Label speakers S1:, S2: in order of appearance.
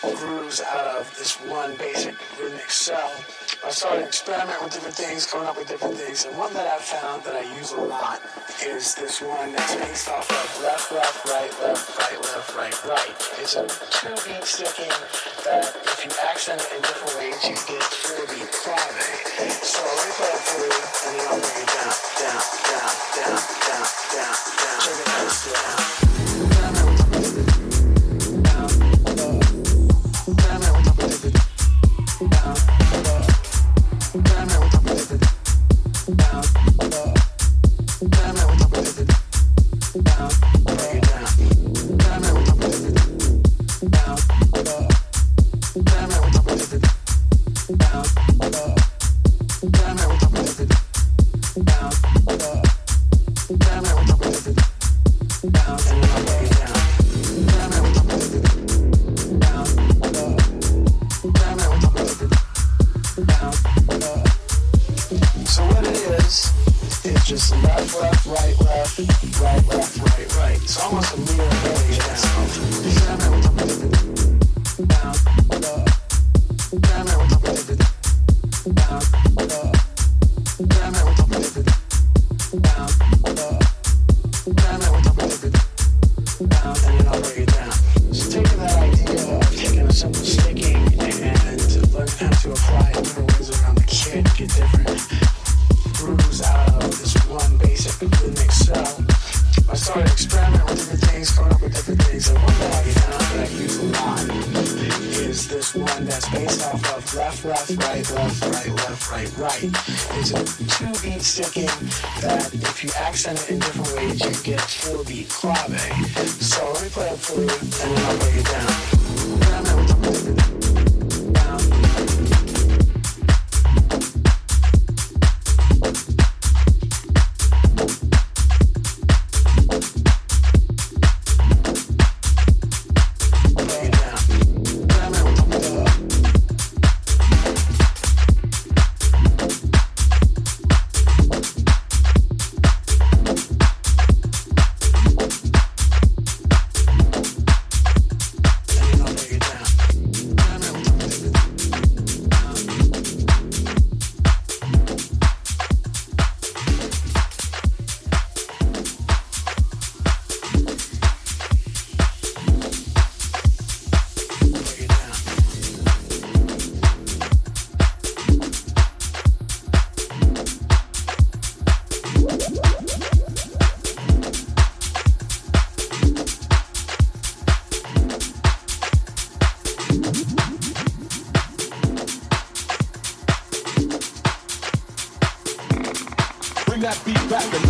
S1: grooves out of this one basic rhythmic cell. I started experimenting with different things, coming up with different things, and one that I found that I use a lot is this one that's based off of left, left, right, left, right, left, right, right. It's a two beat sticking that if you accent it in different ways, you get four beat clave. So let me play it for and then I'll bring it down, down, down, down, down, down, down. Check it out, down.
S2: that beat back and